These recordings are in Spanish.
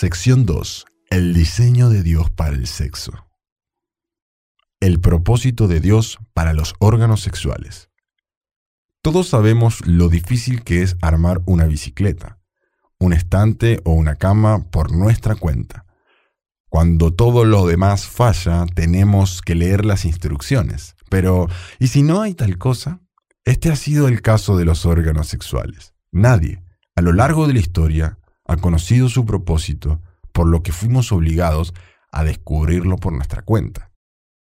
Sección 2. El diseño de Dios para el sexo. El propósito de Dios para los órganos sexuales. Todos sabemos lo difícil que es armar una bicicleta, un estante o una cama por nuestra cuenta. Cuando todo lo demás falla, tenemos que leer las instrucciones. Pero, ¿y si no hay tal cosa? Este ha sido el caso de los órganos sexuales. Nadie, a lo largo de la historia, ha conocido su propósito, por lo que fuimos obligados a descubrirlo por nuestra cuenta.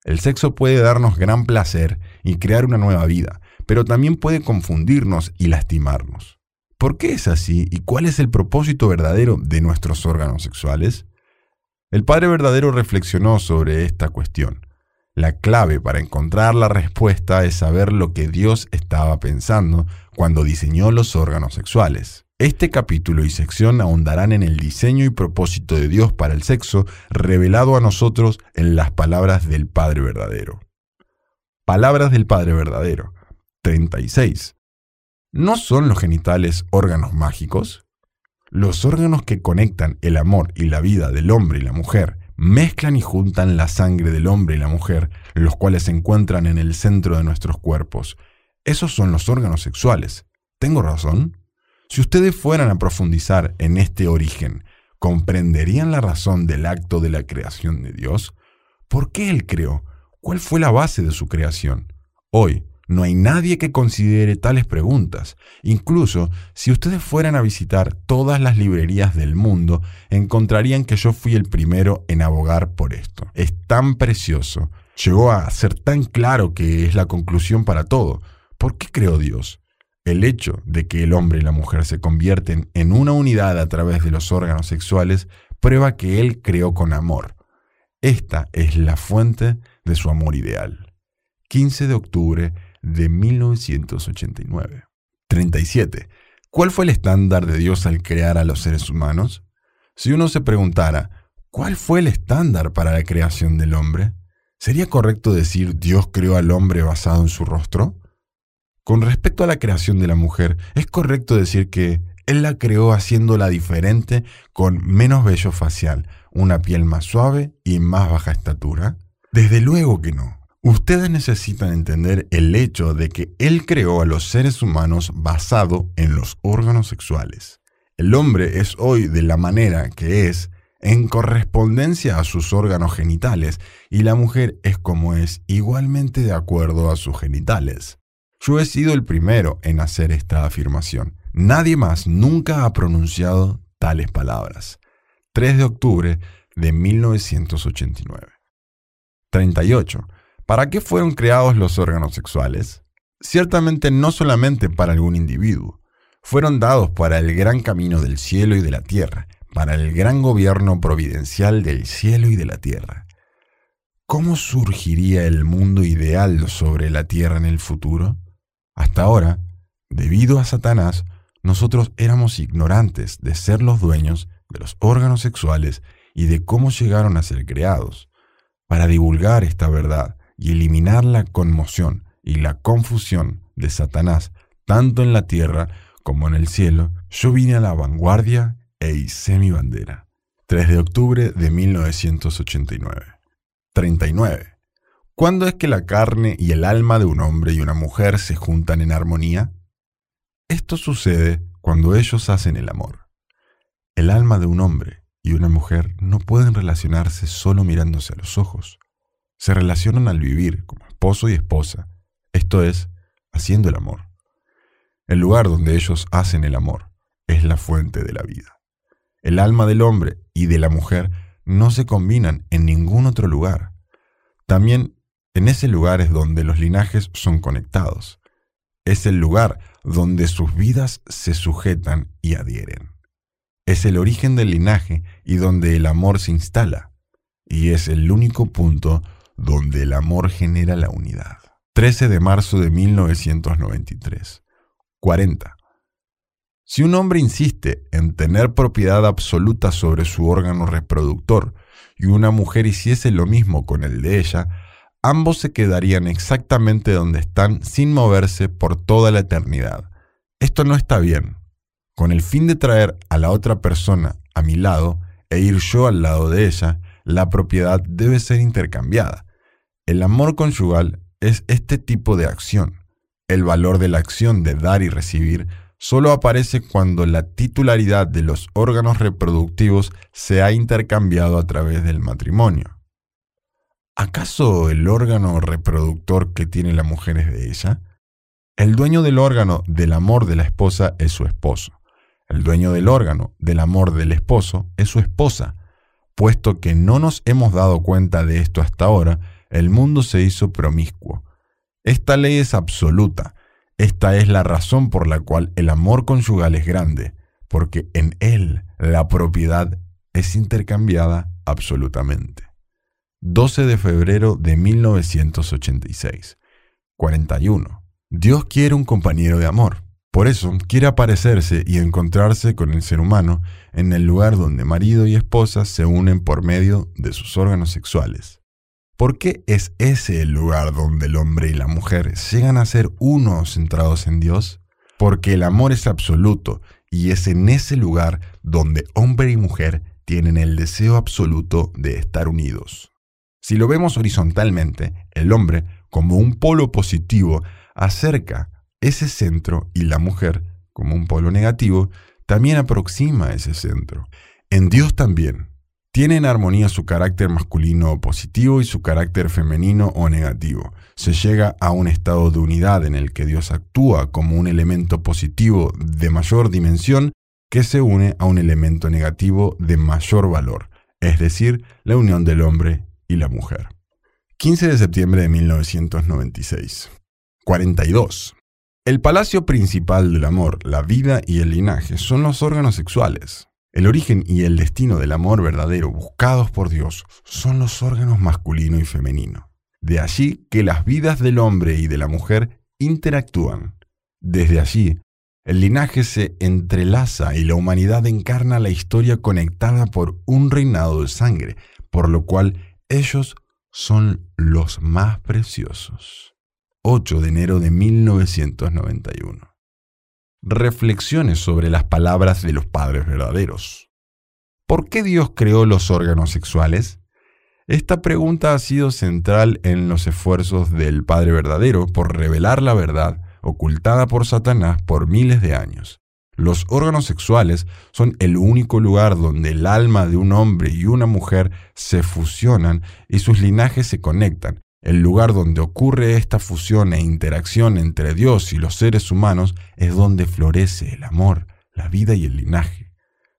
El sexo puede darnos gran placer y crear una nueva vida, pero también puede confundirnos y lastimarnos. ¿Por qué es así y cuál es el propósito verdadero de nuestros órganos sexuales? El Padre verdadero reflexionó sobre esta cuestión. La clave para encontrar la respuesta es saber lo que Dios estaba pensando cuando diseñó los órganos sexuales. Este capítulo y sección ahondarán en el diseño y propósito de Dios para el sexo revelado a nosotros en las palabras del Padre verdadero. Palabras del Padre verdadero. 36. ¿No son los genitales órganos mágicos? Los órganos que conectan el amor y la vida del hombre y la mujer mezclan y juntan la sangre del hombre y la mujer, los cuales se encuentran en el centro de nuestros cuerpos. Esos son los órganos sexuales. ¿Tengo razón? Si ustedes fueran a profundizar en este origen, ¿comprenderían la razón del acto de la creación de Dios? ¿Por qué Él creó? ¿Cuál fue la base de su creación? Hoy, no hay nadie que considere tales preguntas. Incluso si ustedes fueran a visitar todas las librerías del mundo, encontrarían que yo fui el primero en abogar por esto. Es tan precioso. Llegó a ser tan claro que es la conclusión para todo. ¿Por qué creó Dios? El hecho de que el hombre y la mujer se convierten en una unidad a través de los órganos sexuales prueba que Él creó con amor. Esta es la fuente de su amor ideal. 15 de octubre de 1989. 37. ¿Cuál fue el estándar de Dios al crear a los seres humanos? Si uno se preguntara, ¿cuál fue el estándar para la creación del hombre? ¿Sería correcto decir Dios creó al hombre basado en su rostro? Con respecto a la creación de la mujer, ¿es correcto decir que Él la creó haciéndola diferente con menos vello facial, una piel más suave y más baja estatura? Desde luego que no. Ustedes necesitan entender el hecho de que Él creó a los seres humanos basado en los órganos sexuales. El hombre es hoy de la manera que es en correspondencia a sus órganos genitales y la mujer es como es igualmente de acuerdo a sus genitales. Yo he sido el primero en hacer esta afirmación. Nadie más nunca ha pronunciado tales palabras. 3 de octubre de 1989. 38. ¿Para qué fueron creados los órganos sexuales? Ciertamente no solamente para algún individuo. Fueron dados para el gran camino del cielo y de la tierra, para el gran gobierno providencial del cielo y de la tierra. ¿Cómo surgiría el mundo ideal sobre la tierra en el futuro? Hasta ahora, debido a Satanás, nosotros éramos ignorantes de ser los dueños de los órganos sexuales y de cómo llegaron a ser creados. Para divulgar esta verdad y eliminar la conmoción y la confusión de Satanás, tanto en la tierra como en el cielo, yo vine a la vanguardia e hice mi bandera. 3 de octubre de 1989. 39. ¿Cuándo es que la carne y el alma de un hombre y una mujer se juntan en armonía? Esto sucede cuando ellos hacen el amor. El alma de un hombre y una mujer no pueden relacionarse solo mirándose a los ojos. Se relacionan al vivir como esposo y esposa, esto es, haciendo el amor. El lugar donde ellos hacen el amor es la fuente de la vida. El alma del hombre y de la mujer no se combinan en ningún otro lugar. También en ese lugar es donde los linajes son conectados. Es el lugar donde sus vidas se sujetan y adhieren. Es el origen del linaje y donde el amor se instala. Y es el único punto donde el amor genera la unidad. 13 de marzo de 1993. 40. Si un hombre insiste en tener propiedad absoluta sobre su órgano reproductor y una mujer hiciese lo mismo con el de ella, ambos se quedarían exactamente donde están sin moverse por toda la eternidad. Esto no está bien. Con el fin de traer a la otra persona a mi lado, e ir yo al lado de ella, la propiedad debe ser intercambiada. El amor conyugal es este tipo de acción. El valor de la acción de dar y recibir solo aparece cuando la titularidad de los órganos reproductivos se ha intercambiado a través del matrimonio. ¿Acaso el órgano reproductor que tiene la mujer es de ella? El dueño del órgano del amor de la esposa es su esposo. El dueño del órgano del amor del esposo es su esposa. Puesto que no nos hemos dado cuenta de esto hasta ahora, el mundo se hizo promiscuo. Esta ley es absoluta. Esta es la razón por la cual el amor conyugal es grande, porque en él la propiedad es intercambiada absolutamente. 12 de febrero de 1986. 41. Dios quiere un compañero de amor. Por eso quiere aparecerse y encontrarse con el ser humano en el lugar donde marido y esposa se unen por medio de sus órganos sexuales. ¿Por qué es ese el lugar donde el hombre y la mujer llegan a ser uno centrados en Dios? Porque el amor es absoluto y es en ese lugar donde hombre y mujer tienen el deseo absoluto de estar unidos. Si lo vemos horizontalmente, el hombre, como un polo positivo, acerca ese centro y la mujer, como un polo negativo, también aproxima ese centro. En Dios también. Tiene en armonía su carácter masculino positivo y su carácter femenino o negativo. Se llega a un estado de unidad en el que Dios actúa como un elemento positivo de mayor dimensión que se une a un elemento negativo de mayor valor, es decir, la unión del hombre y la mujer. 15 de septiembre de 1996. 42. El palacio principal del amor, la vida y el linaje son los órganos sexuales. El origen y el destino del amor verdadero buscados por Dios son los órganos masculino y femenino. De allí que las vidas del hombre y de la mujer interactúan. Desde allí, el linaje se entrelaza y la humanidad encarna la historia conectada por un reinado de sangre, por lo cual ellos son los más preciosos. 8 de enero de 1991. Reflexiones sobre las palabras de los padres verdaderos. ¿Por qué Dios creó los órganos sexuales? Esta pregunta ha sido central en los esfuerzos del Padre verdadero por revelar la verdad ocultada por Satanás por miles de años. Los órganos sexuales son el único lugar donde el alma de un hombre y una mujer se fusionan y sus linajes se conectan, el lugar donde ocurre esta fusión e interacción entre Dios y los seres humanos es donde florece el amor, la vida y el linaje.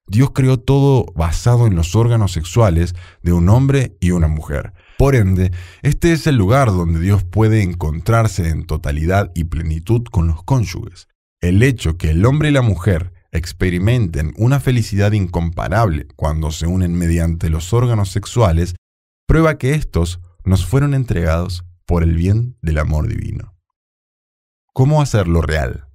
Dios creó todo basado en los órganos sexuales de un hombre y una mujer. Por ende, este es el lugar donde Dios puede encontrarse en totalidad y plenitud con los cónyuges. El hecho que el hombre y la mujer experimenten una felicidad incomparable cuando se unen mediante los órganos sexuales prueba que estos nos fueron entregados por el bien del amor divino. ¿Cómo hacerlo real?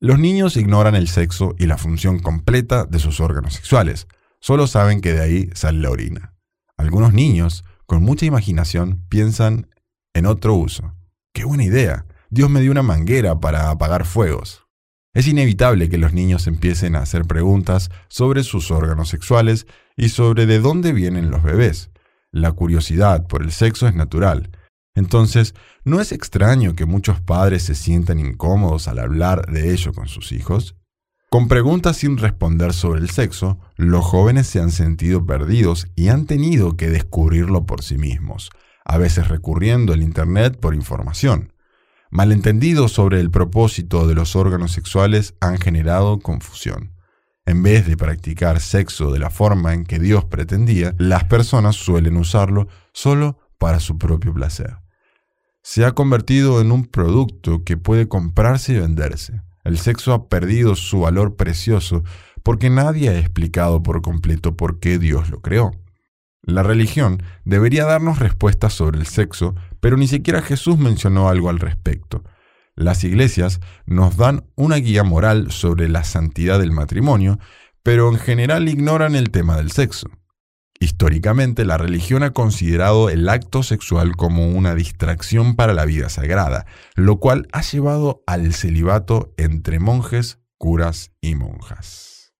Los niños ignoran el sexo y la función completa de sus órganos sexuales, solo saben que de ahí sale la orina. Algunos niños, con mucha imaginación, piensan en otro uso. ¡Qué buena idea! Dios me dio una manguera para apagar fuegos. Es inevitable que los niños empiecen a hacer preguntas sobre sus órganos sexuales y sobre de dónde vienen los bebés. La curiosidad por el sexo es natural. Entonces, no es extraño que muchos padres se sientan incómodos al hablar de ello con sus hijos. Con preguntas sin responder sobre el sexo, los jóvenes se han sentido perdidos y han tenido que descubrirlo por sí mismos, a veces recurriendo al Internet por información. Malentendidos sobre el propósito de los órganos sexuales han generado confusión. En vez de practicar sexo de la forma en que Dios pretendía, las personas suelen usarlo solo para su propio placer. Se ha convertido en un producto que puede comprarse y venderse. El sexo ha perdido su valor precioso porque nadie ha explicado por completo por qué Dios lo creó. La religión debería darnos respuestas sobre el sexo, pero ni siquiera Jesús mencionó algo al respecto. Las iglesias nos dan una guía moral sobre la santidad del matrimonio, pero en general ignoran el tema del sexo. Históricamente, la religión ha considerado el acto sexual como una distracción para la vida sagrada, lo cual ha llevado al celibato entre monjes, curas y monjas.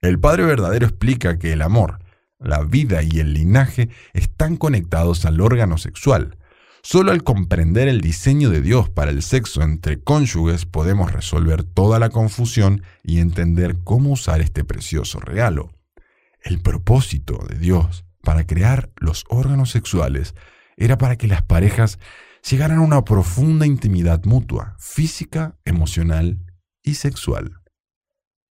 El Padre verdadero explica que el amor, la vida y el linaje están conectados al órgano sexual. Solo al comprender el diseño de Dios para el sexo entre cónyuges podemos resolver toda la confusión y entender cómo usar este precioso regalo. El propósito de Dios para crear los órganos sexuales era para que las parejas llegaran a una profunda intimidad mutua, física, emocional y sexual.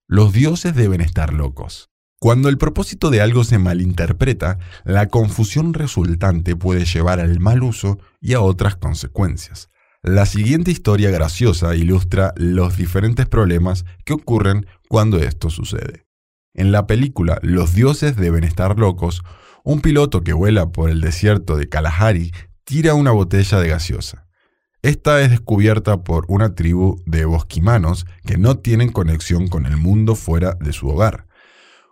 Los dioses deben estar locos. Cuando el propósito de algo se malinterpreta, la confusión resultante puede llevar al mal uso y a otras consecuencias. La siguiente historia graciosa ilustra los diferentes problemas que ocurren cuando esto sucede. En la película Los dioses deben estar locos, un piloto que vuela por el desierto de Kalahari tira una botella de gaseosa. Esta es descubierta por una tribu de bosquimanos que no tienen conexión con el mundo fuera de su hogar.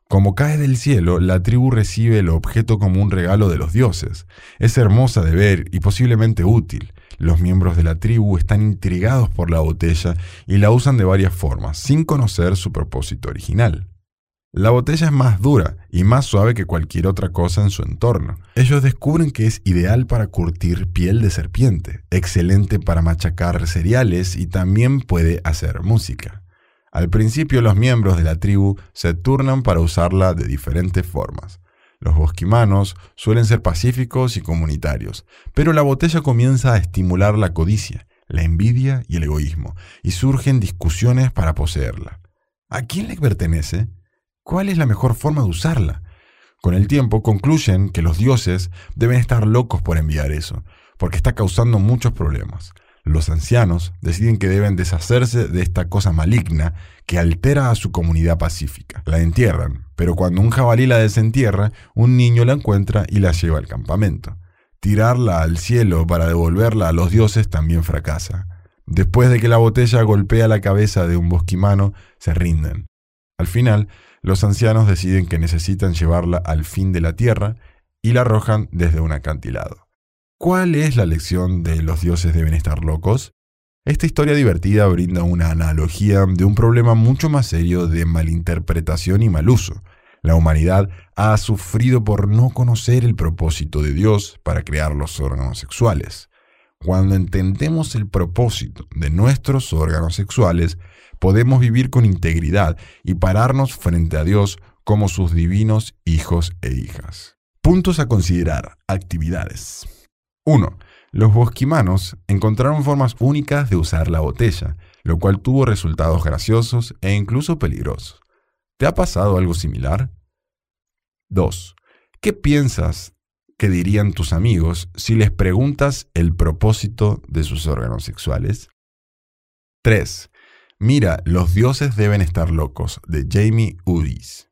Como cae del cielo, la tribu recibe el objeto como un regalo de los dioses. Es hermosa de ver y posiblemente útil. Los miembros de la tribu están intrigados por la botella y la usan de varias formas, sin conocer su propósito original. La botella es más dura y más suave que cualquier otra cosa en su entorno. Ellos descubren que es ideal para curtir piel de serpiente, excelente para machacar cereales y también puede hacer música. Al principio los miembros de la tribu se turnan para usarla de diferentes formas. Los bosquimanos suelen ser pacíficos y comunitarios, pero la botella comienza a estimular la codicia, la envidia y el egoísmo, y surgen discusiones para poseerla. ¿A quién le pertenece? ¿Cuál es la mejor forma de usarla? Con el tiempo concluyen que los dioses deben estar locos por enviar eso, porque está causando muchos problemas. Los ancianos deciden que deben deshacerse de esta cosa maligna que altera a su comunidad pacífica. La entierran, pero cuando un jabalí la desentierra, un niño la encuentra y la lleva al campamento. Tirarla al cielo para devolverla a los dioses también fracasa. Después de que la botella golpea la cabeza de un bosquimano, se rinden. Al final, los ancianos deciden que necesitan llevarla al fin de la tierra y la arrojan desde un acantilado. ¿Cuál es la lección de los dioses deben estar locos? Esta historia divertida brinda una analogía de un problema mucho más serio de malinterpretación y mal uso. La humanidad ha sufrido por no conocer el propósito de Dios para crear los órganos sexuales. Cuando entendemos el propósito de nuestros órganos sexuales, podemos vivir con integridad y pararnos frente a Dios como sus divinos hijos e hijas. Puntos a considerar. Actividades. 1. Los bosquimanos encontraron formas únicas de usar la botella, lo cual tuvo resultados graciosos e incluso peligrosos. ¿Te ha pasado algo similar? 2. ¿Qué piensas que dirían tus amigos si les preguntas el propósito de sus órganos sexuales? 3. Mira, los dioses deben estar locos, de Jamie Udis.